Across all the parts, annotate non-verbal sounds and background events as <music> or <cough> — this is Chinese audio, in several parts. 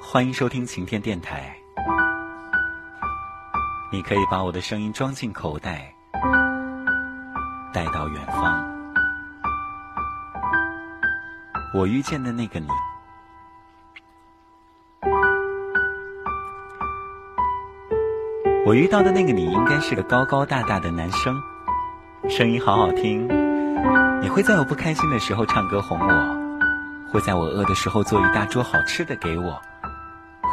欢迎收听晴天电台。你可以把我的声音装进口袋，带到远方。我遇见的那个你，我遇到的那个你，应该是个高高大大的男生，声音好好听。你会在我不开心的时候唱歌哄我，会在我饿的时候做一大桌好吃的给我。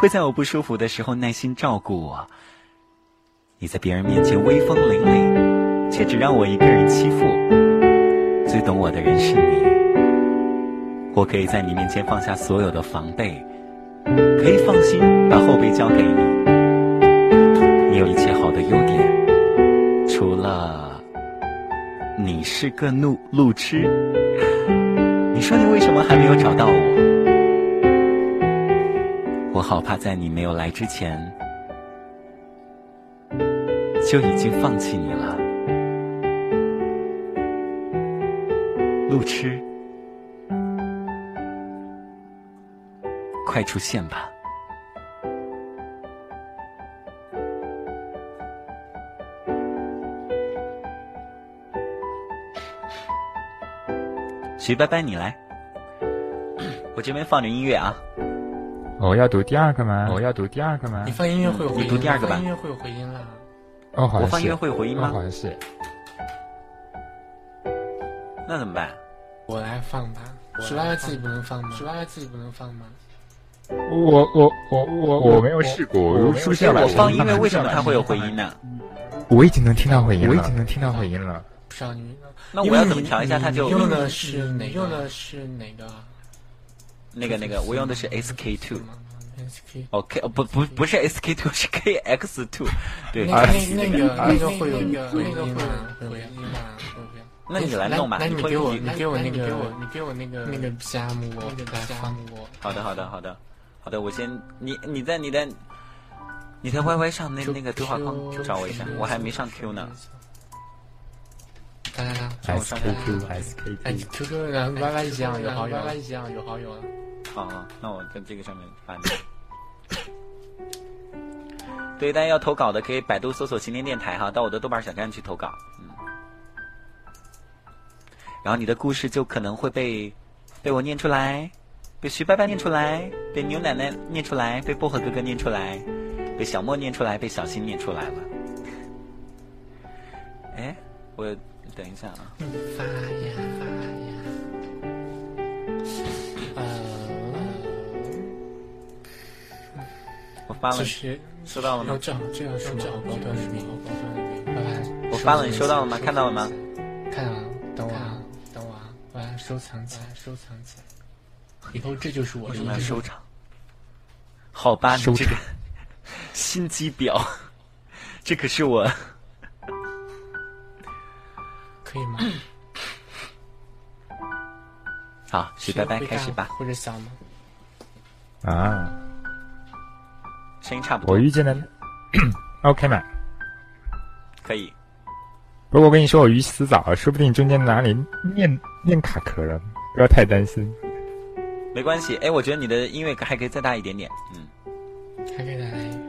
会在我不舒服的时候耐心照顾我。你在别人面前威风凛凛，却只让我一个人欺负。最懂我的人是你，我可以在你面前放下所有的防备，可以放心把后背交给你。你有一切好的优点，除了你是个路路痴。说你为什么还没有找到我？我好怕在你没有来之前就已经放弃你了，路痴，快出现吧！徐拜拜，你来，我这边放着音乐啊。我要读第二个吗？我要读第二个吗？你放音乐会有回音，你读第二个吧音乐会有回音了。哦，好像是。我放音乐会有回音吗哦好像是。那怎么办？我来放吧。十八月自己不能放吗？十八月自己不能放吗？我我我我我没有试过，我是不是要把我放音乐为什么它会有回音呢？我已经能听到回音了，我已经能听到回音了。不知道你。那我要怎么调一下它就用的是哪？用的是哪个？那个那个，我用的是 SK two。SK 哦，K 哦不不不是 SK two，是 KX two。<laughs> 对，那个 <laughs> 那个会有那个会有回音吗？会有回音吗？那你来弄吧。那你给我，你给我那个，你给我那个那个加木我，那个加木我。好的，好的，好的，好的，我先你你在你的你在 YY 上那那个对话框找我一下，我还没上 Q 呢。来来来，让我上 QQ SK 哎，QQ 然后 YY 一样有好友，YY 一样有好友啊。好好，那我在这个上面发你。对，大家要投稿的可以百度搜索“晴天电台”哈，到我的豆瓣小站去投稿。嗯，然后你的故事就可能会被被我念出来，被徐伯伯念出来，被牛奶奶念出来，被薄荷哥哥念出来，被小莫念出来，被小新念出来了。哎，我等一下啊。发呀发呀。呃，我发了，收到了吗？这这要什么好高端的笔？好高端的笔，拜拜。我发了，你收到了吗？看到了吗？看啊，等我啊，等我啊，我要收藏起来，收藏起来。以后这就是我为什么要收藏？好吧，你这个 <laughs> 心机婊，这可是我。可以吗？<coughs> 好，许拜拜，开始吧。或者小吗？啊，声音差不多。我遇见了，<coughs> OK 吗？可以。不过我跟你说，我鱼死早了，说不定中间哪里念念卡壳了，不要太担心。没关系，哎，我觉得你的音乐还可以再大一点点，嗯。还可以再大一点。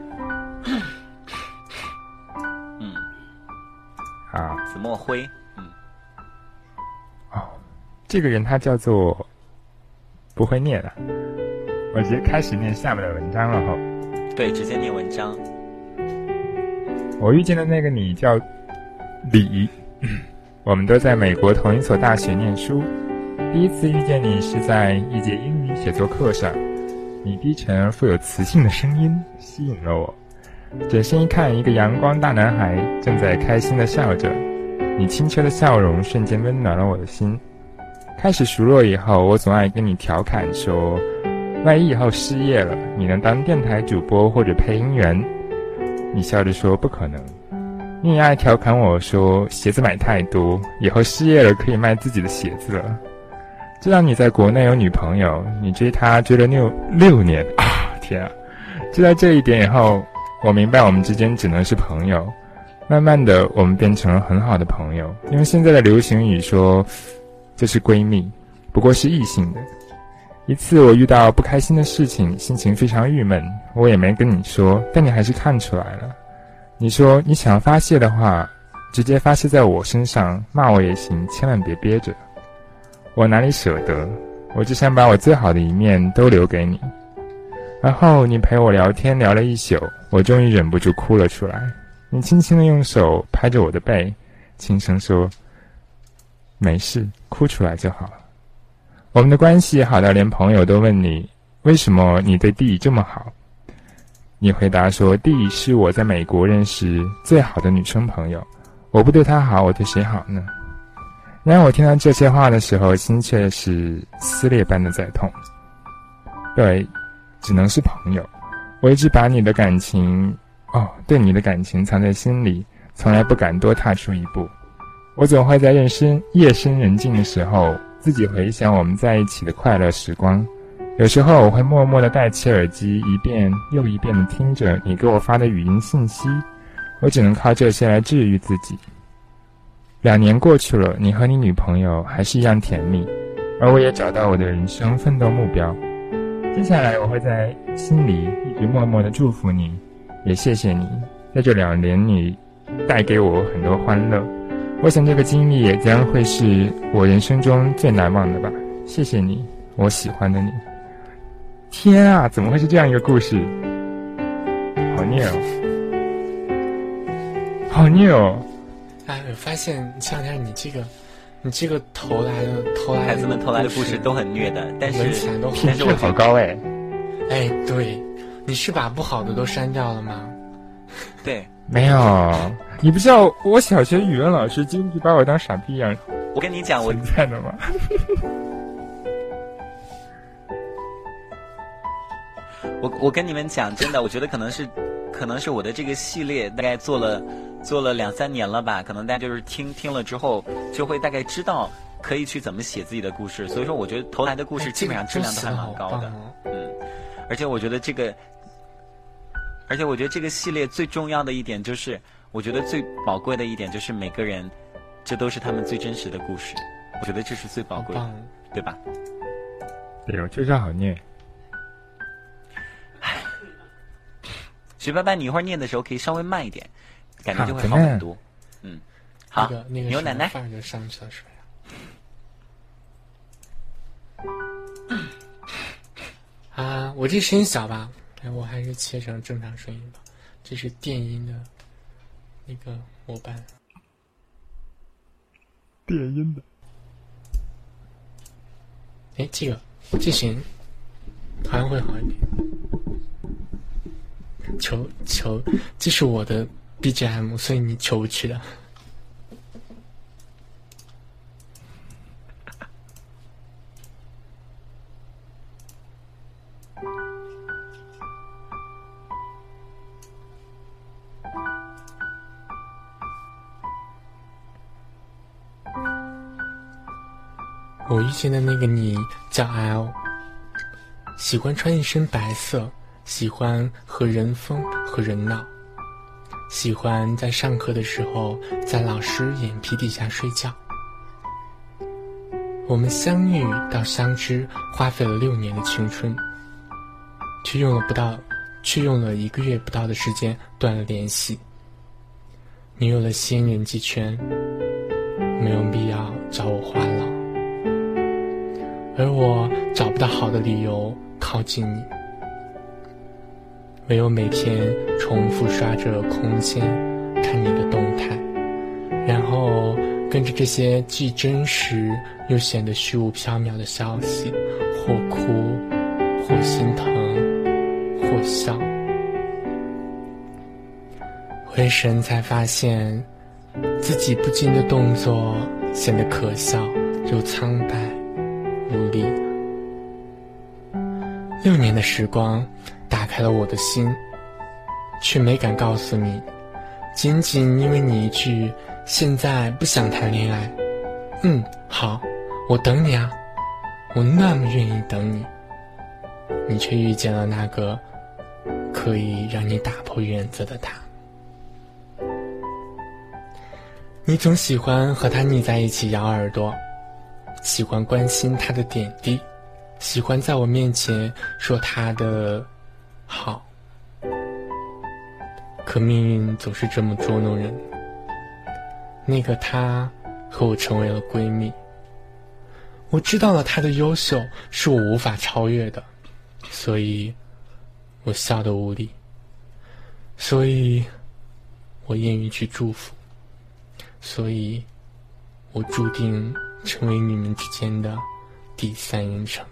嗯。啊。紫墨辉，嗯。哦，这个人他叫做不会念了，我直接开始念下面的文章了哈。对，直接念文章。我遇见的那个你叫李，<clears throat> 我们都在美国同一所大学念书。第一次遇见你是在一节英语写作课上，你低沉而富有磁性的声音吸引了我。转身一看，一个阳光大男孩正在开心的笑着，你清澈的笑容瞬间温暖了我的心。开始熟络以后，我总爱跟你调侃说，万一以后失业了，你能当电台主播或者配音员？你笑着说不可能。你也爱调侃我说鞋子买太多，以后失业了可以卖自己的鞋子了。知道你在国内有女朋友，你追她追了六六年啊！<laughs> 天啊！知道这一点以后，我明白我们之间只能是朋友。慢慢的，我们变成了很好的朋友。用现在的流行语说，这是闺蜜，不过是异性的。一次我遇到不开心的事情，心情非常郁闷，我也没跟你说，但你还是看出来了。你说你想要发泄的话，直接发泄在我身上，骂我也行，千万别憋着。我哪里舍得？我只想把我最好的一面都留给你。然后你陪我聊天聊了一宿，我终于忍不住哭了出来。你轻轻的用手拍着我的背，轻声说：“没事，哭出来就好了。”我们的关系好到连朋友都问你为什么你对弟弟这么好。你回答说：“弟弟是我在美国认识最好的女生朋友，我不对她好，我对谁好呢？”然而我听到这些话的时候，心却是撕裂般的在痛。对，只能是朋友。我一直把你的感情，哦，对你的感情藏在心里，从来不敢多踏出一步。我总会在夜深夜深人静的时候。自己回想我们在一起的快乐时光，有时候我会默默地戴起耳机，一遍又一遍地听着你给我发的语音信息，我只能靠这些来治愈自己。两年过去了，你和你女朋友还是一样甜蜜，而我也找到我的人生奋斗目标。接下来我会在心里一直默默地祝福你，也谢谢你在这两年里带给我很多欢乐。我想这个经历也将会是我人生中最难忘的吧。谢谢你，我喜欢的你。天啊，怎么会是这样一个故事？好虐哦，好虐哦！哎，我发现前两天你这个，你这个投来的投来的孩子们投来的故事都很虐的，但是起来都但是我好高哎！哎，对，你是把不好的都删掉了吗？对，没有。你不知道我小学语文老师经常把我当傻逼一样。我跟你讲，我存在的吗？<laughs> 我我跟你们讲，真的，我觉得可能是，可能是我的这个系列大概做了做了两三年了吧，可能大家就是听听了之后，就会大概知道可以去怎么写自己的故事。所以说，我觉得投来的故事基本上质量都还蛮高的，嗯，而且我觉得这个，而且我觉得这个系列最重要的一点就是。我觉得最宝贵的一点就是每个人，这都是他们最真实的故事。我觉得这是最宝贵的，对吧？对，我确实好念。唉，<sighs> 徐伯伯，你一会儿念的时候可以稍微慢一点，感觉就会好很多。嗯，好，牛奶奶。放着上厕所呀。<laughs> 啊，我这声音小吧？哎，我还是切成正常声音吧。这是电音的。那个模板，电音的。哎，这个这行，好像会好一点。求求，这是我的 BGM，所以你求不去的。我遇见的那个你叫 L，喜欢穿一身白色，喜欢和人疯和人闹，喜欢在上课的时候在老师眼皮底下睡觉。我们相遇到相知，花费了六年的青春，却用了不到，却用了一个月不到的时间断了联系。你有了新人际圈，没有必要找我话唠。而我找不到好的理由靠近你，唯有每天重复刷着空间看你的动态，然后跟着这些既真实又显得虚无缥缈的消息，或哭，或心疼，或笑，回神才发现自己不禁的动作显得可笑又苍白。无力。六年的时光打开了我的心，却没敢告诉你，仅仅因为你一句“现在不想谈恋爱”，嗯，好，我等你啊，我那么愿意等你，你却遇见了那个可以让你打破原则的他。你总喜欢和他腻在一起咬耳朵。喜欢关心他的点滴，喜欢在我面前说他的好。可命运总是这么捉弄人。那个他和我成为了闺蜜。我知道了他的优秀是我无法超越的，所以我笑得无力。所以，我愿意去祝福。所以，我注定成为你们之间的第三人称。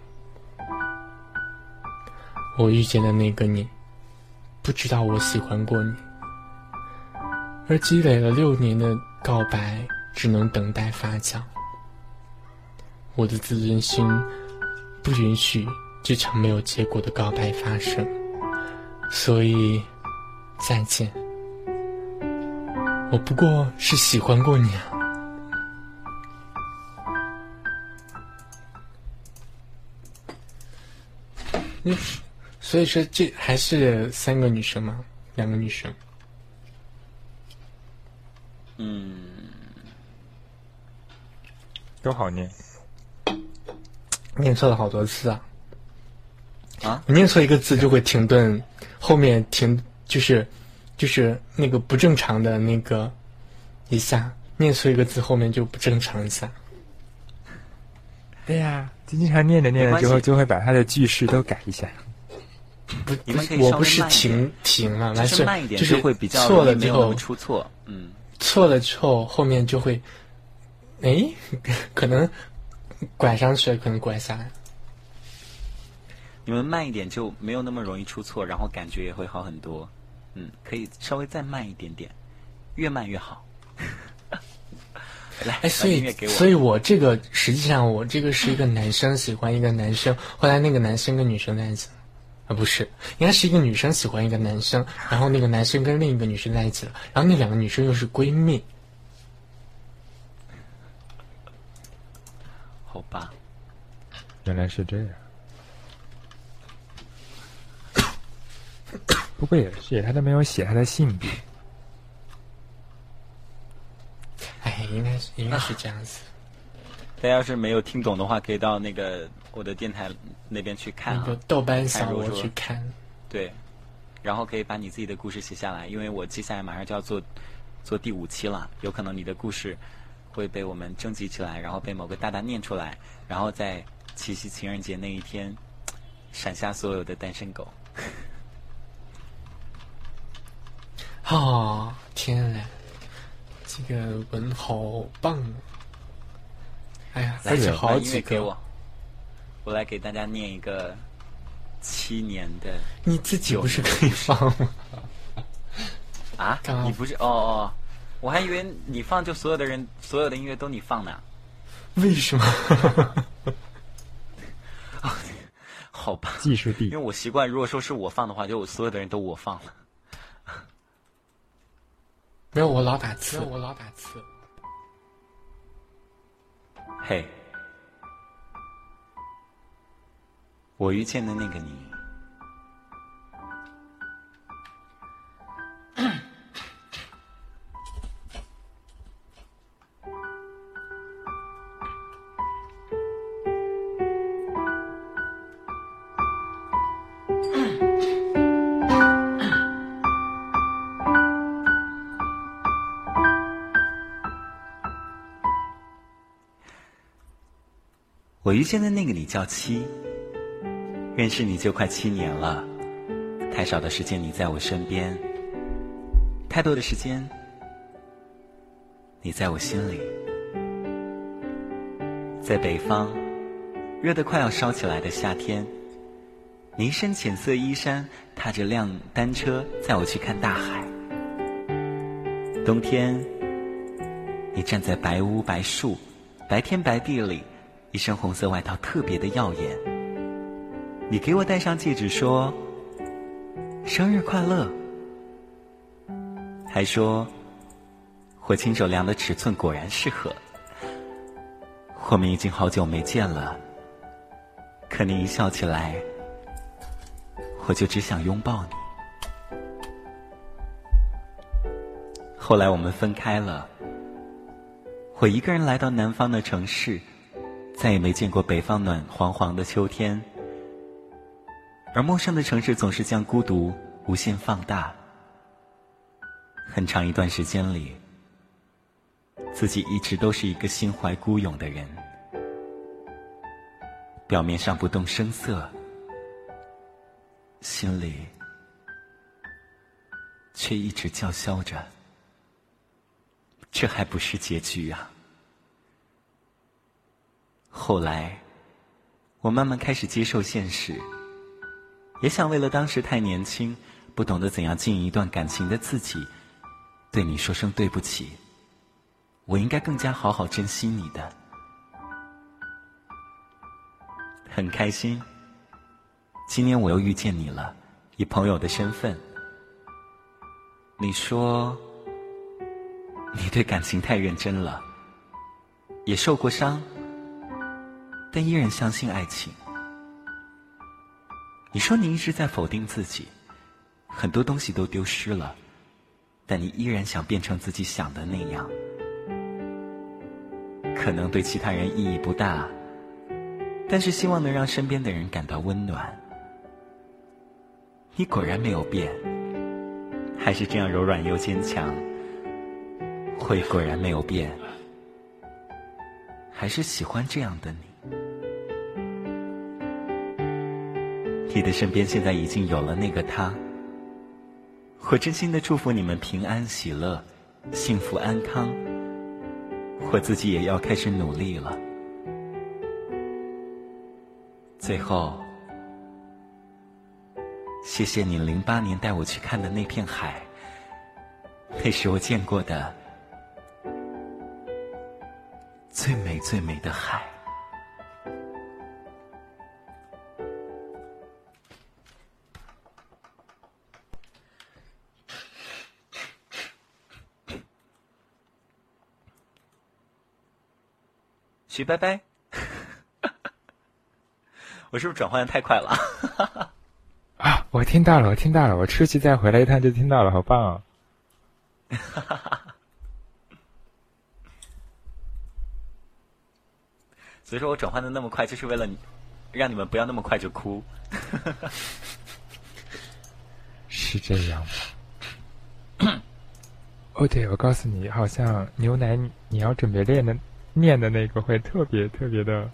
我遇见的那个你，不知道我喜欢过你，而积累了六年的告白，只能等待发酵。我的自尊心不允许这场没有结果的告白发生，所以再见。我不过是喜欢过你啊。嗯，<laughs> 所以说这还是三个女生吗？两个女生。嗯，都好念。念错了好多次啊！啊，我念错一个字就会停顿，后面停就是就是那个不正常的那个一下，念错一个字后面就不正常一下。对呀，就经常念着念着就会就会把它的句式都改一下。不，你们可以我不是稍慢一停点停了，完其实事慢一点就是会比较错了之后出错。嗯，错了之后后面就会，哎，<laughs> 可能拐上去了，可能拐下来。你们慢一点就没有那么容易出错，然后感觉也会好很多。嗯，可以稍微再慢一点点，越慢越好。来，哎，所以。所以我这个实际上我这个是一个男生喜欢一个男生，后来那个男生跟女生在一起了，啊不是，应该是一个女生喜欢一个男生，然后那个男生跟另一个女生在一起了，然后那两个女生又是闺蜜，好吧，原来是这样。<coughs> 不过也是，他都没有写他的性别。哎，应该是应该是这样子。大家要是没有听懂的话，可以到那个我的电台那边去看啊那个。豆瓣看小说去看，对，然后可以把你自己的故事写下来，因为我接下来马上就要做做第五期了，有可能你的故事会被我们征集起来，然后被某个大大念出来，然后在七夕情人节那一天闪瞎所有的单身狗。哦，天嘞，这个文好棒啊！哎呀，来，而且把音好几个乐给我，，我来给大家念一个七年的你自己不是可以放吗？<laughs> 啊你不是哦哦，我还以为你放就所有的人所有的音乐都你放呢。为什么？<laughs> 好吧，<laughs> 技术地因为我习惯，如果说是我放的话，就我所有的人都我放了。没有，我老打字，我老打字。嘿，我遇见的那个你，我遇见的那个你叫七，认识你就快七年了，太少的时间你在我身边，太多的时间你在我心里。在北方，热得快要烧起来的夏天，你一身浅色衣衫，踏着辆单车载我去看大海。冬天，你站在白屋白树、白天白地里，一身红色外套特别的耀眼。你给我戴上戒指，说：“生日快乐。”还说：“我亲手量的尺寸果然适合。”我们已经好久没见了，可你一笑起来，我就只想拥抱你。后来我们分开了，我一个人来到南方的城市，再也没见过北方暖黄黄的秋天，而陌生的城市总是将孤独无限放大。很长一段时间里，自己一直都是一个心怀孤勇的人，表面上不动声色，心里却一直叫嚣着：这还不是结局啊！后来，我慢慢开始接受现实，也想为了当时太年轻、不懂得怎样经营一段感情的自己，对你说声对不起。我应该更加好好珍惜你的。很开心，今年我又遇见你了，以朋友的身份。你说，你对感情太认真了，也受过伤。但依然相信爱情。你说你一直在否定自己，很多东西都丢失了，但你依然想变成自己想的那样。可能对其他人意义不大，但是希望能让身边的人感到温暖。你果然没有变，还是这样柔软又坚强。会果然没有变，还是喜欢这样的你。你的身边现在已经有了那个他，我真心的祝福你们平安喜乐、幸福安康。我自己也要开始努力了。最后，谢谢你零八年带我去看的那片海，那是我见过的最美最美的海。徐拜拜，<laughs> 我是不是转换的太快了？<laughs> 啊，我听到了，我听到了，我出去再回来一趟就听到了，好棒哦！<laughs> 所以说我转换的那么快，就是为了让你们不要那么快就哭。是这样吗？哦，对，我告诉你，好像牛奶你要准备练的。念的那个会特别特别的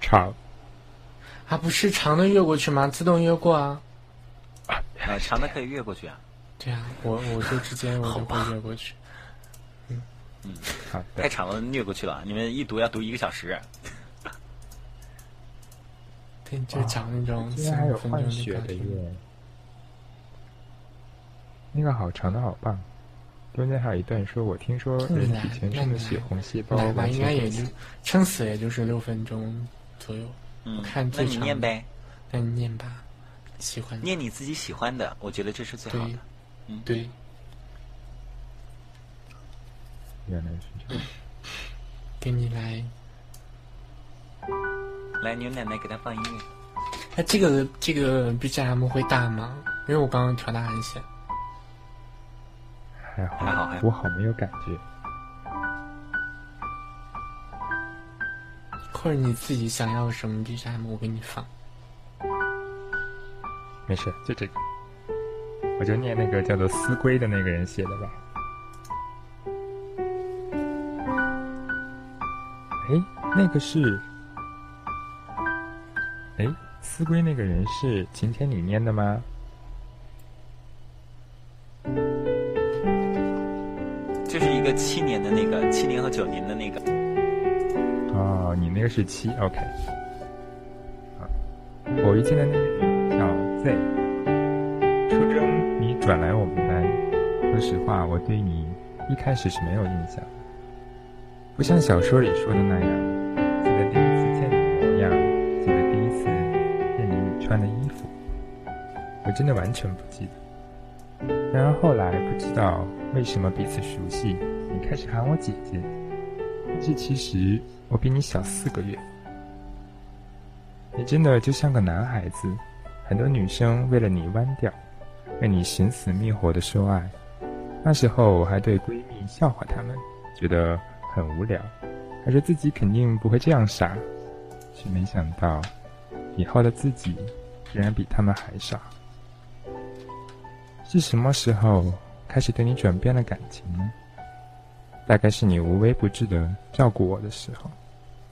长，啊，不是长的越过去吗？自动越过啊，啊，长的可以越过去啊。对啊，我我就直接我就会越过去。嗯嗯，好，太长了，越过去了。你们一读要读一个小时。对，就讲那种。今天还有换血的耶，那个好长的好棒。中间还有一段说：“我听说人体全身的血红细胞完全应该也就撑死也就是六分钟左右。嗯，看那你念呗，那你念吧，喜欢念你自己喜欢的，我觉得这是最好的。嗯，对。原来是这样。<coughs> 给你来，来牛奶奶给他放音乐。哎，这个这个 BGM 会大吗？因为我刚刚调大一些。还好，还好，我好没有感觉。或者你自己想要什么 BGM，我给你放。没事，就这个。我就念那个叫做“思归”的那个人写的吧。哎，那个是……哎，思归那个人是晴天你念的吗？个七年的那个，七年和九年的那个。哦，你那个是七，OK。啊，我遇见的那个叫 Z。初中你转来我们班，说实话，我对你一开始是没有印象，不像小说里说的那样，记得第一次见你的模样，记得第一次见你穿的衣服，我真的完全不记得。然而后来不知道为什么彼此熟悉，你开始喊我姐姐。这其实我比你小四个月。你真的就像个男孩子，很多女生为了你弯掉，为你寻死觅活的说爱。那时候我还对闺蜜笑话她们，觉得很无聊，还说自己肯定不会这样傻，却没想到，以后的自己竟然比他们还傻。是什么时候开始对你转变了感情呢？大概是你无微不至的照顾我的时候，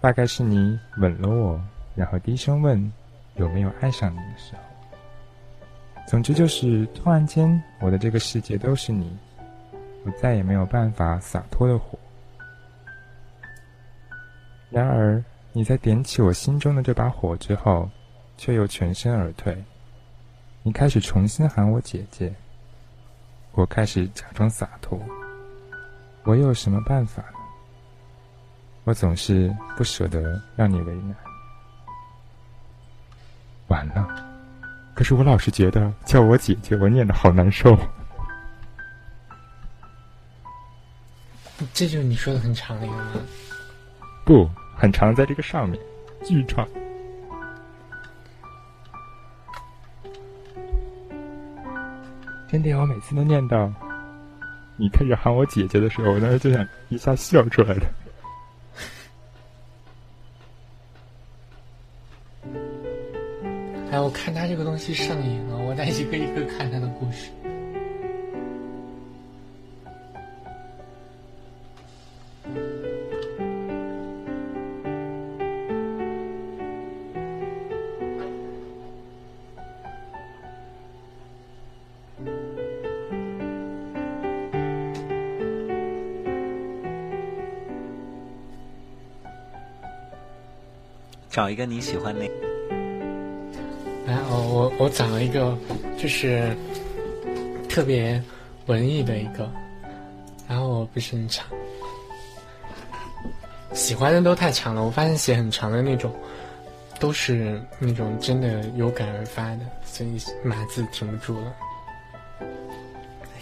大概是你吻了我，然后低声问有没有爱上你的时候。总之就是突然间，我的这个世界都是你，我再也没有办法洒脱的活。然而你在点起我心中的这把火之后，却又全身而退。你开始重新喊我姐姐。我开始假装洒脱，我又有什么办法呢？我总是不舍得让你为难。完了，可是我老是觉得叫我姐姐，我念的好难受。这就是你说的很长的一个吗？不，很长，在这个上面，巨长。真的，我每次都念到你开始喊我姐姐的时候，我当时就想一下笑出来的。哎，我看他这个东西上瘾了，我在一个一个看他的故事。找一个你喜欢的。来，我我我找了一个，就是特别文艺的一个，然后我不是很长，喜欢的都太长了。我发现写很长的那种，都是那种真的有感而发的，所以码字停不住了。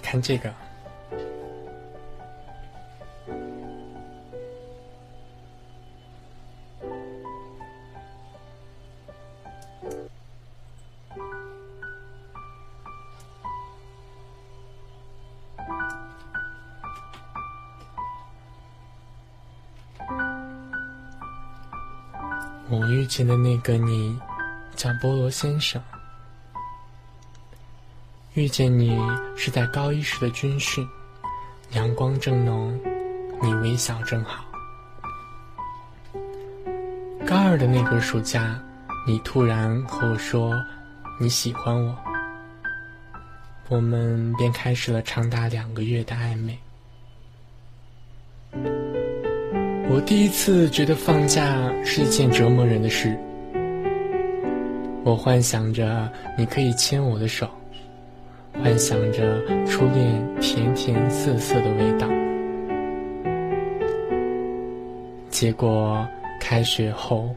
看这个。我遇见的那个你，叫菠萝先生。遇见你是在高一时的军训，阳光正浓，你微笑正好。高二的那个暑假，你突然和我说你喜欢我，我们便开始了长达两个月的暧昧。我第一次觉得放假是一件折磨人的事。我幻想着你可以牵我的手，幻想着初恋甜甜涩涩的味道。结果开学后，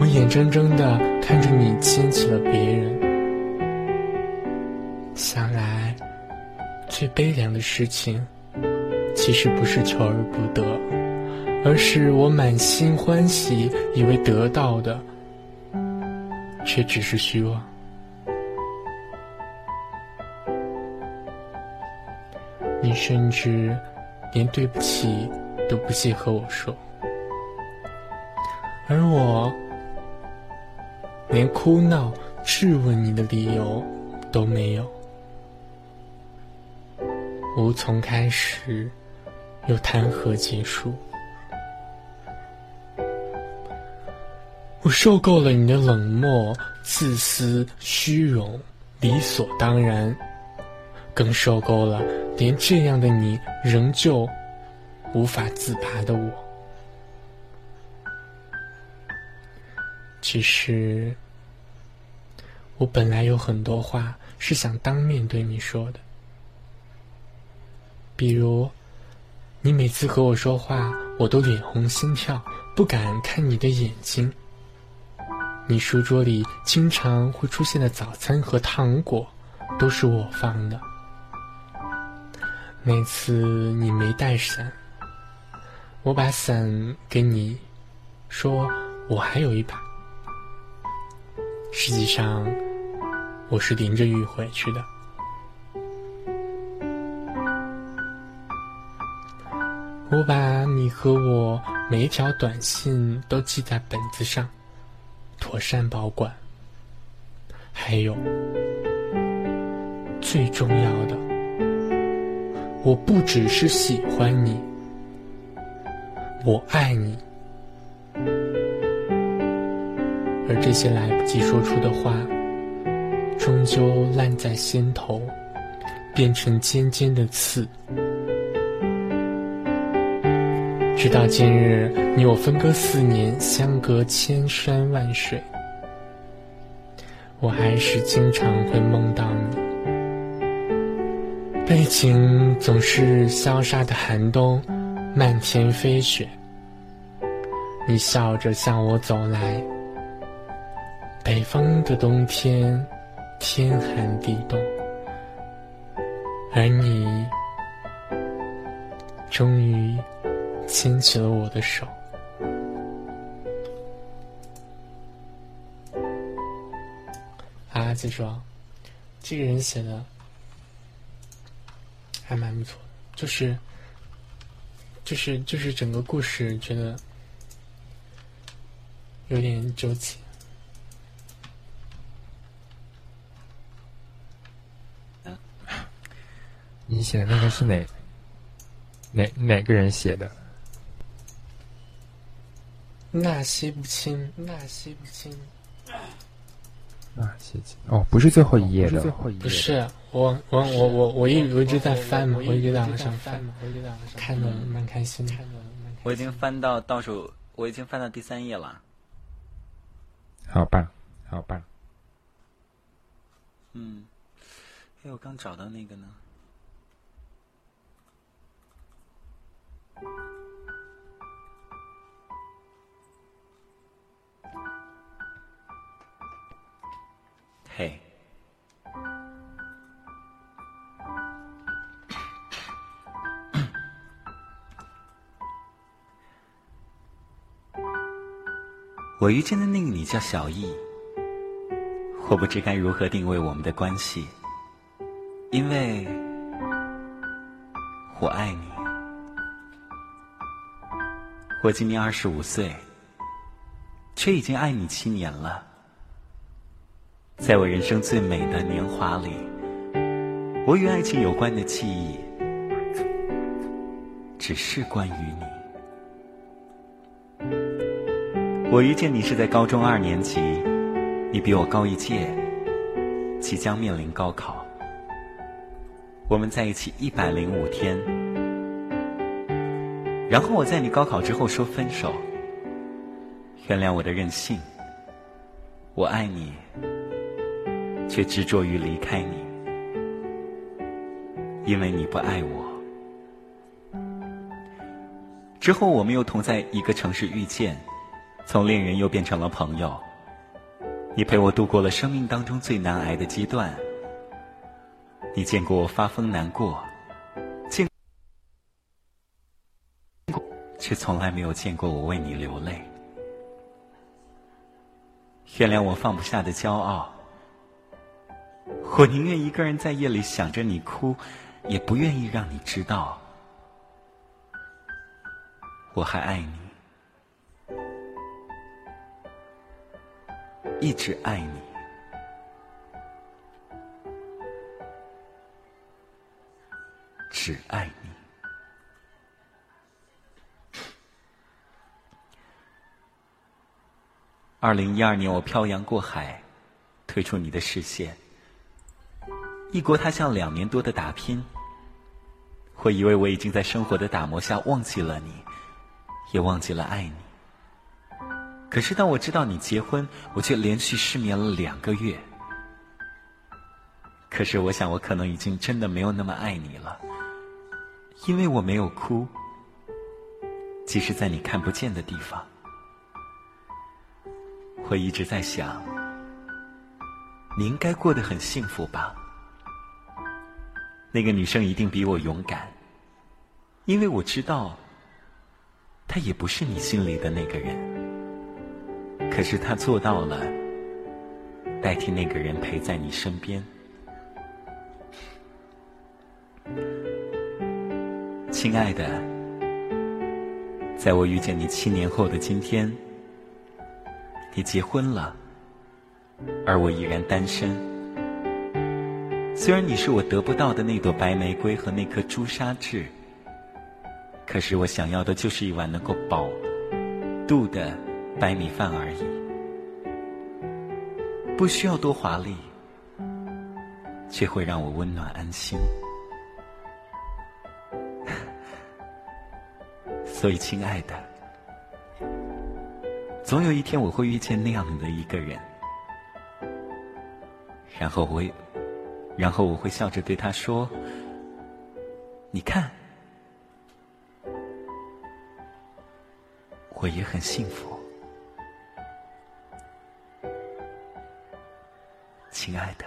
我眼睁睁的看着你牵起了别人。想来，最悲凉的事情。其实不是求而不得，而是我满心欢喜，以为得到的，却只是虚妄。你甚至连对不起都不屑和我说，而我连哭闹质问你的理由都没有，无从开始。又谈何结束？我受够了你的冷漠、自私、虚荣、理所当然，更受够了连这样的你仍旧无法自拔的我。其实，我本来有很多话是想当面对你说的，比如。你每次和我说话，我都脸红心跳，不敢看你的眼睛。你书桌里经常会出现的早餐和糖果，都是我放的。那次你没带伞，我把伞给你，说我还有一把。实际上，我是淋着雨回去的。我把你和我每一条短信都记在本子上，妥善保管。还有，最重要的，我不只是喜欢你，我爱你。而这些来不及说出的话，终究烂在心头，变成尖尖的刺。直到今日，你我分隔四年，相隔千山万水，我还是经常会梦到你。背景总是萧杀的寒冬，漫天飞雪。你笑着向我走来，北方的冬天，天寒地冻，而你终于。牵起了我的手。阿子说：“这个人写的还蛮不错，就是，就是，就是整个故事觉得有点纠结。”你写的那个是哪哪哪个人写的？纳西不清，纳西不清，纳西清哦，不是最后一页的，不是我我我我我一我一直在翻嘛，我一直在往上翻，看的蛮开心的。我已经翻到倒数，我已经翻到第三页了。好棒，好棒。嗯，哎，我刚找到那个呢。嘿，<coughs> 我遇见的那个你叫小易，我不知该如何定位我们的关系，因为我爱你。我今年二十五岁，却已经爱你七年了。在我人生最美的年华里，我与爱情有关的记忆，只是关于你。我遇见你是在高中二年级，你比我高一届，即将面临高考。我们在一起一百零五天，然后我在你高考之后说分手，原谅我的任性，我爱你。却执着于离开你，因为你不爱我。之后我们又同在一个城市遇见，从恋人又变成了朋友。你陪我度过了生命当中最难挨的阶段。你见过我发疯难过，见，却从来没有见过我为你流泪。原谅我放不下的骄傲。我宁愿一个人在夜里想着你哭，也不愿意让你知道我还爱你，一直爱你，只爱你。二零一二年，我漂洋过海，退出你的视线。异国他乡两年多的打拼，我以为我已经在生活的打磨下忘记了你，也忘记了爱你。可是当我知道你结婚，我却连续失眠了两个月。可是我想，我可能已经真的没有那么爱你了，因为我没有哭，即使在你看不见的地方。我一直在想，你应该过得很幸福吧。那个女生一定比我勇敢，因为我知道，她也不是你心里的那个人。可是她做到了，代替那个人陪在你身边。亲爱的，在我遇见你七年后的今天，你结婚了，而我依然单身。虽然你是我得不到的那朵白玫瑰和那颗朱砂痣，可是我想要的就是一碗能够饱肚的白米饭而已，不需要多华丽，却会让我温暖安心。<laughs> 所以，亲爱的，总有一天我会遇见那样的一个人，然后我，然后我会笑着对他说：“你看，我也很幸福，亲爱的，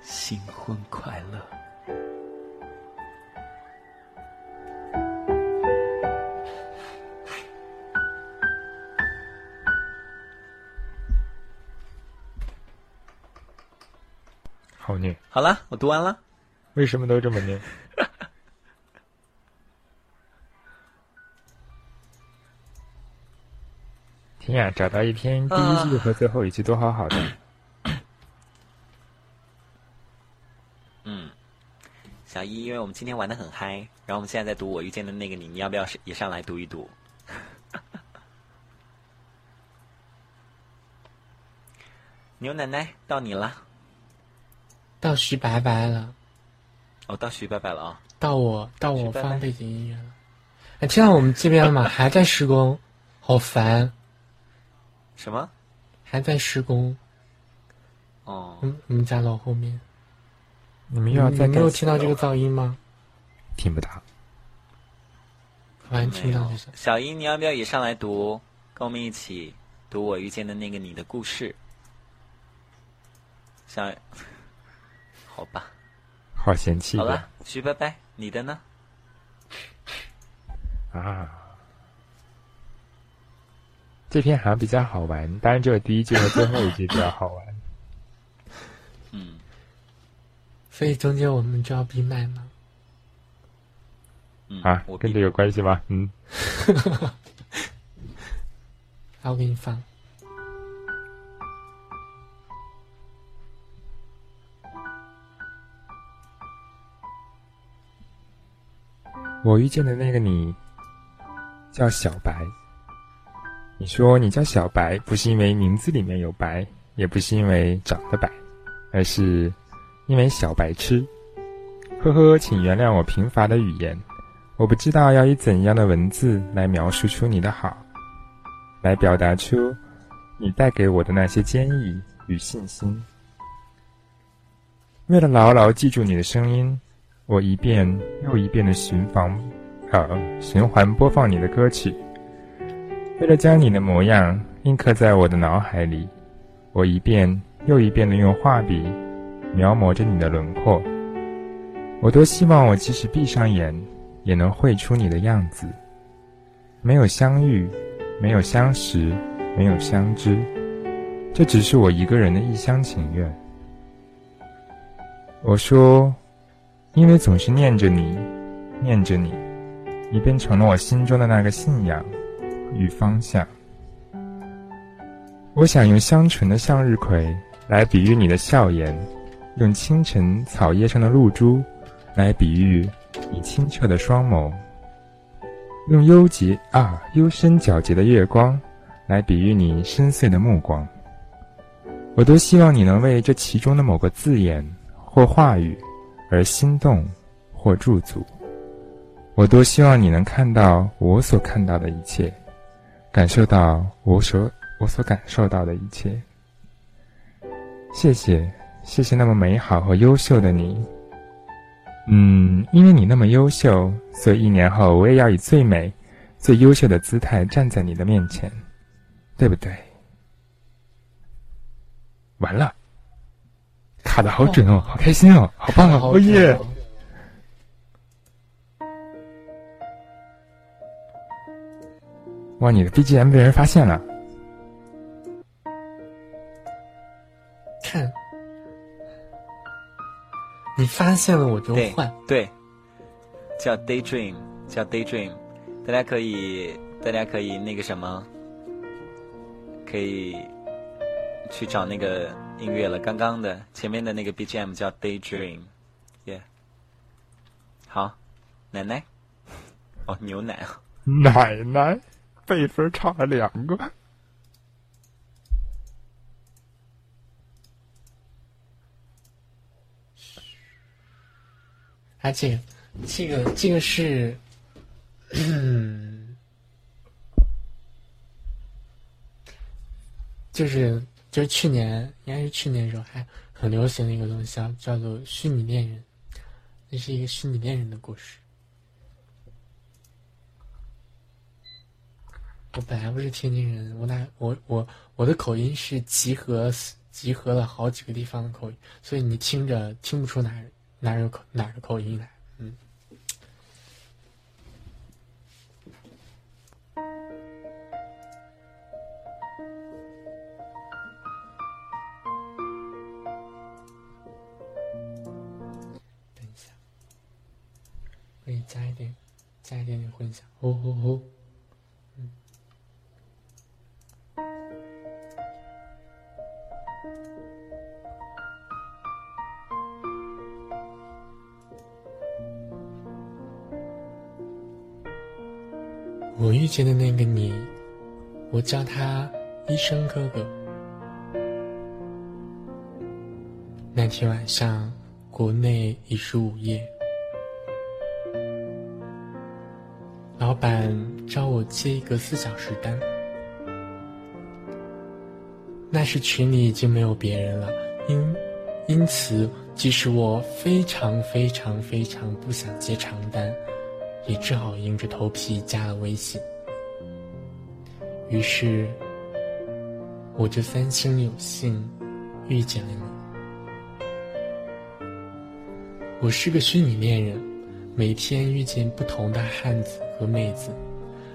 新婚快乐。”好念，好了，我读完了。为什么都这么念？<laughs> 天呀，找到一篇第一句和最后一句都好好的。<coughs> 嗯，小一，因为我们今天玩的很嗨，然后我们现在在读我遇见的那个你，你要不要也上来读一读？<laughs> 牛奶奶，到你了。到徐白白了，哦，到徐白白了啊！到我到我放背景音乐了。哎，听到我们这边了吗？<laughs> 还在施工，好烦。什么？还在施工？哦。嗯，我们家楼后面。你们又要在没有听到这个噪音吗？听不到。完全听到。小英，你要不要也上来读？跟我们一起读我遇见的那个你的故事。小。好吧，好嫌弃。好了，徐拜拜，你的呢？啊，这篇好像比较好玩，当然只有第一句和最后一句比较好玩。<laughs> 嗯，所以中间我们就要闭麦吗？啊，我跟这有关系吗？嗯。<laughs> 好，我给你放。我遇见的那个你，叫小白。你说你叫小白，不是因为名字里面有白，也不是因为长得白，而是因为小白痴。呵呵，请原谅我贫乏的语言，我不知道要以怎样的文字来描述出你的好，来表达出你带给我的那些坚毅与信心。为了牢牢记住你的声音。我一遍又一遍的循环，呃，循环播放你的歌曲，为了将你的模样印刻在我的脑海里，我一遍又一遍的用画笔描摹着你的轮廓。我多希望我即使闭上眼，也能绘出你的样子。没有相遇，没有相识，没有相知，这只是我一个人的一厢情愿。我说。因为总是念着你，念着你，你变成了我心中的那个信仰与方向。我想用香醇的向日葵来比喻你的笑颜，用清晨草叶上的露珠来比喻你清澈的双眸，用幽洁啊幽深皎洁的月光来比喻你深邃的目光。我多希望你能为这其中的某个字眼或话语。而心动，或驻足，我多希望你能看到我所看到的一切，感受到我所我所感受到的一切。谢谢，谢谢那么美好和优秀的你。嗯，因为你那么优秀，所以一年后我也要以最美、最优秀的姿态站在你的面前，对不对？完了。卡的好准哦，好开心哦，好棒哦，哦耶！哇，你的 BGM 被人发现了，看，你发现了我就换，对，叫 Daydream，叫 Daydream，大家可以大家可以那个什么，可以去找那个音乐了。刚刚的前面的那个 BGM 叫 Daydream，耶。好，奶奶，<laughs> 哦，牛奶啊，奶奶，辈分差了两个。而且，这个，这个是，嗯，就是就是去年，应该是去年的时候还很流行的一个东西，叫叫做虚拟恋人，那是一个虚拟恋人的故事。我本来不是天津人，我那我我我的口音是集合集合了好几个地方的口音，所以你听着听不出哪哪有口哪儿的口音来，混响，哦哦哦。我遇见的那个你，我叫他医生哥哥。那天晚上，国内已是午夜，板找我接一个四小时单。那时群里已经没有别人了，因因此，即使我非常非常非常不想接长单。也只好硬着头皮加了微信。于是，我就三生有幸遇见了你。我是个虚拟恋人，每天遇见不同的汉子和妹子，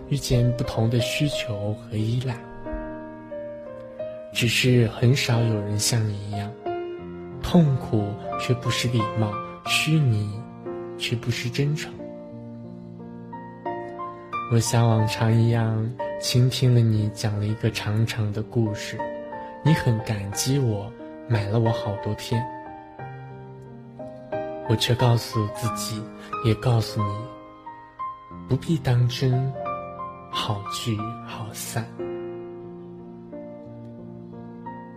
遇见不同的需求和依赖。只是很少有人像你一样，痛苦却不失礼貌，虚拟却不失真诚。我像往常一样倾听了你讲了一个长长的故事，你很感激我，买了我好多天，我却告诉自己，也告诉你，不必当真，好聚好散。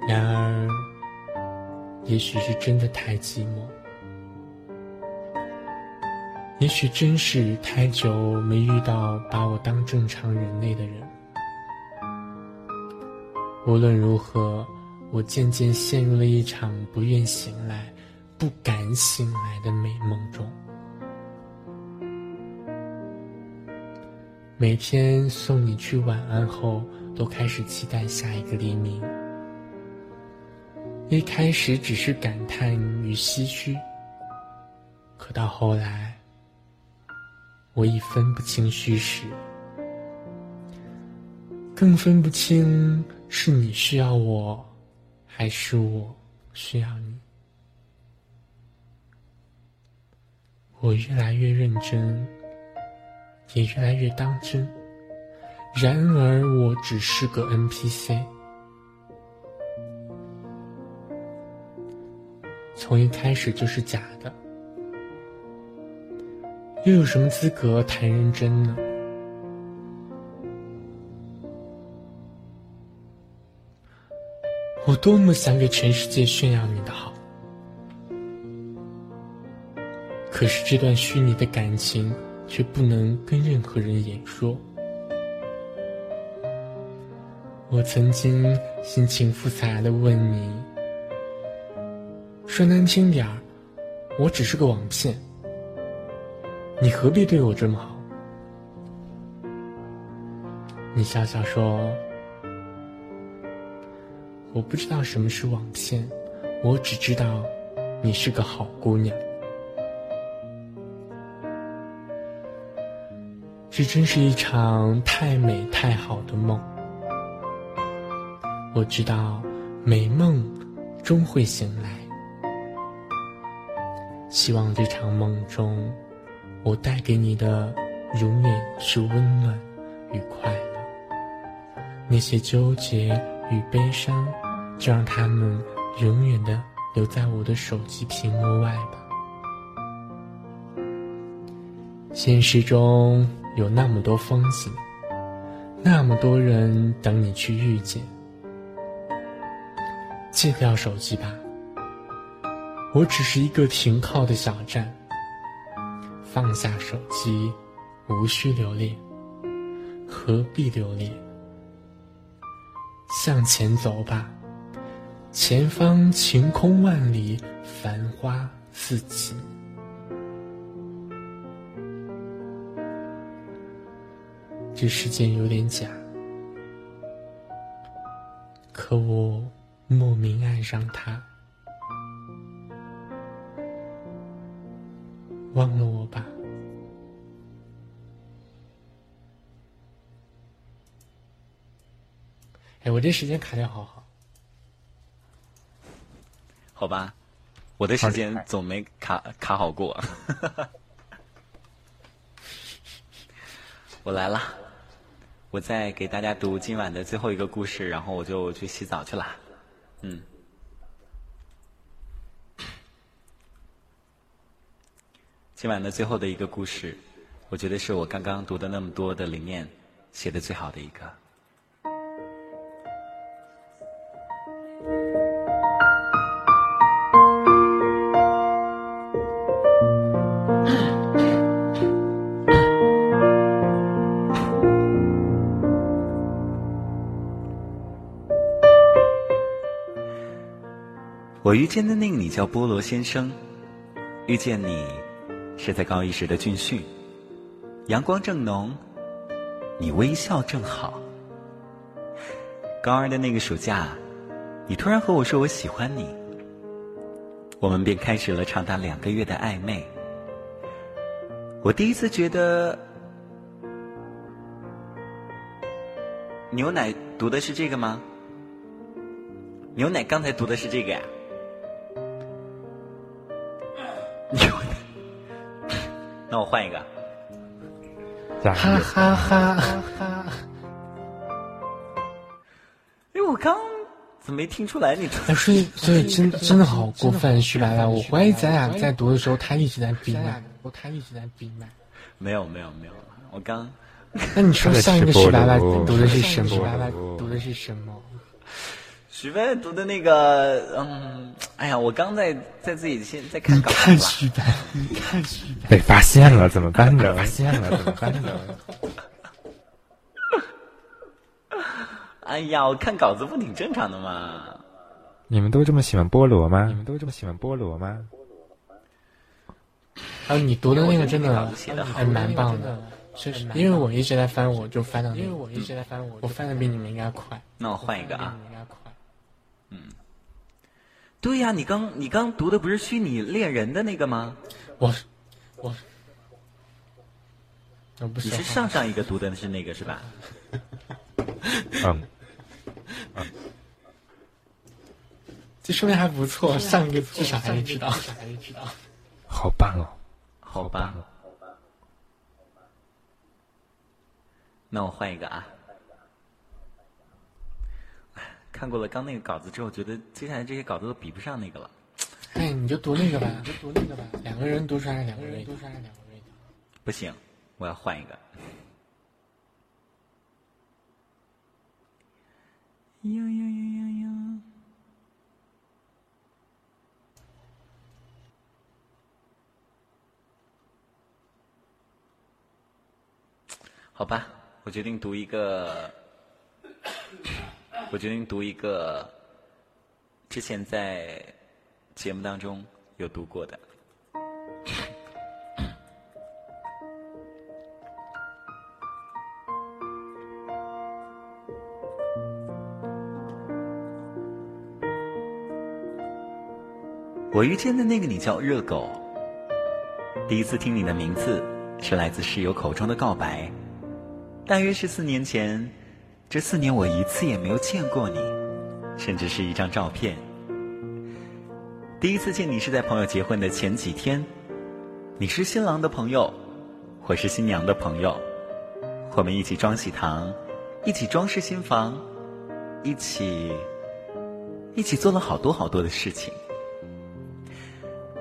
然而，也许是真的太寂寞。也许真是太久没遇到把我当正常人类的人。无论如何，我渐渐陷入了一场不愿醒来、不敢醒来的美梦中。每天送你去晚安后，都开始期待下一个黎明。一开始只是感叹与唏嘘，可到后来。我已分不清虚实，更分不清是你需要我，还是我需要你。我越来越认真，也越来越当真。然而，我只是个 NPC，从一开始就是假的。又有什么资格谈认真呢？我多么想给全世界炫耀你的好，可是这段虚拟的感情却不能跟任何人言说。我曾经心情复杂的问你，说难听点儿，我只是个网骗。你何必对我这么好？你笑笑说：“我不知道什么是网骗，我只知道你是个好姑娘。这真是一场太美太好的梦。我知道美梦终会醒来，希望这场梦中。”我带给你的永远是温暖与快乐。那些纠结与悲伤，就让他们永远的留在我的手机屏幕外吧。现实中有那么多风景，那么多人等你去遇见。戒掉手机吧，我只是一个停靠的小站。放下手机，无需留恋，何必留恋？向前走吧，前方晴空万里，繁花似锦。这世间有点假，可我莫名爱上他。忘了我吧。哎，我这时间卡的好好。好吧，我的时间总没卡卡好过。<laughs> 我来了，我再给大家读今晚的最后一个故事，然后我就去洗澡去了。嗯。今晚的最后的一个故事，我觉得是我刚刚读的那么多的里面写的最好的一个。我遇见的那个你叫菠萝先生，遇见你。是在高一时的军训，阳光正浓，你微笑正好。高二的那个暑假，你突然和我说我喜欢你，我们便开始了长达两个月的暧昧。我第一次觉得，牛奶读的是这个吗？牛奶刚才读的是这个呀？换一个，哈哈哈哈！哎，我刚怎么没听出来？你所以所以真真的好过分，徐白白！我怀疑咱俩在读的时候，他一直在闭麦，他一直在闭麦。没有没有没有，我刚。那你说上一个徐白白读的是什么？徐白白读的是什么？许飞读的那个，嗯，哎呀，我刚在在自己先在看稿子看许白，你看许白，被发现了怎么办呢？发现了怎么办呢？哎呀，我看稿子不挺正常的吗？你们都这么喜欢菠萝吗？你们都这么喜欢菠萝吗？啊，你读的那个真的还蛮棒的，确实，因为我一直在翻，我就翻到，因为我一直在翻，我我翻的比你们应该快。那我换一个啊。嗯，对呀，你刚你刚读的不是虚拟恋人的那个吗？我我是，你是上上一个读的是那个是吧？<laughs> 嗯，这说明还不错，上一个至少还是知道，还是知道。好棒哦，好棒。那我换一个啊。看过了刚那个稿子之后，觉得接下来这些稿子都比不上那个了。哎，你就读那个吧，<laughs> 就读那个吧。两个人读出来两个人读出来两个人。不行，我要换一个。呀呀呀呀呀！好吧，我决定读一个。我决定读一个之前在节目当中有读过的。<laughs> 我遇见的那个你叫热狗，第一次听你的名字是来自室友口中的告白，大约是四年前。这四年我一次也没有见过你，甚至是一张照片。第一次见你是在朋友结婚的前几天，你是新郎的朋友，我是新娘的朋友，我们一起装喜糖，一起装饰新房，一起一起做了好多好多的事情。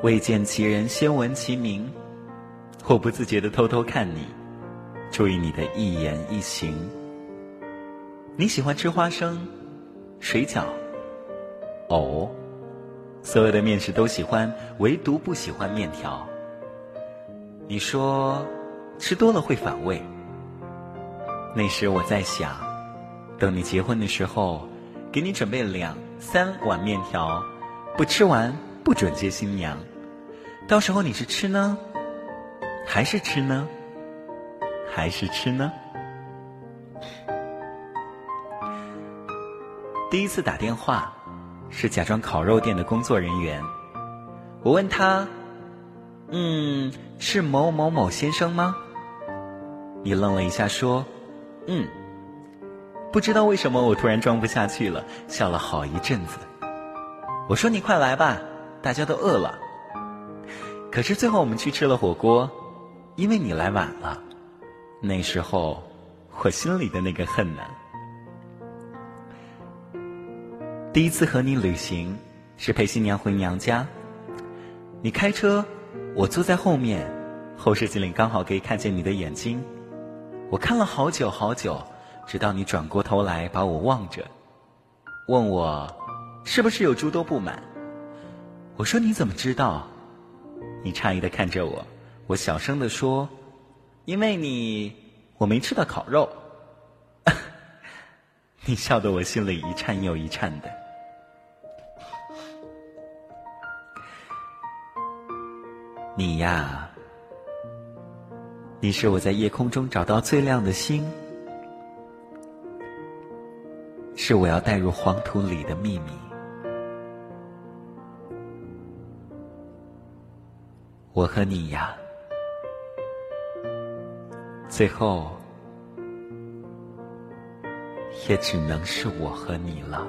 未见其人，先闻其名。我不自觉的偷偷看你，注意你的一言一行。你喜欢吃花生、水饺、藕，所有的面食都喜欢，唯独不喜欢面条。你说吃多了会反胃。那时我在想，等你结婚的时候，给你准备两三碗面条，不吃完不准接新娘。到时候你是吃呢，还是吃呢，还是吃呢？第一次打电话，是假装烤肉店的工作人员。我问他：“嗯，是某某某先生吗？”你愣了一下，说：“嗯。”不知道为什么，我突然装不下去了，笑了好一阵子。我说：“你快来吧，大家都饿了。”可是最后我们去吃了火锅，因为你来晚了。那时候，我心里的那个恨呢？第一次和你旅行，是陪新娘回娘家。你开车，我坐在后面，后视镜里刚好可以看见你的眼睛。我看了好久好久，直到你转过头来把我望着，问我是不是有诸多不满。我说你怎么知道？你诧异的看着我，我小声的说：“因为你我没吃到烤肉。<laughs> ”你笑得我心里一颤又一颤的。你呀，你是我在夜空中找到最亮的星，是我要带入黄土里的秘密。我和你呀，最后也只能是我和你了。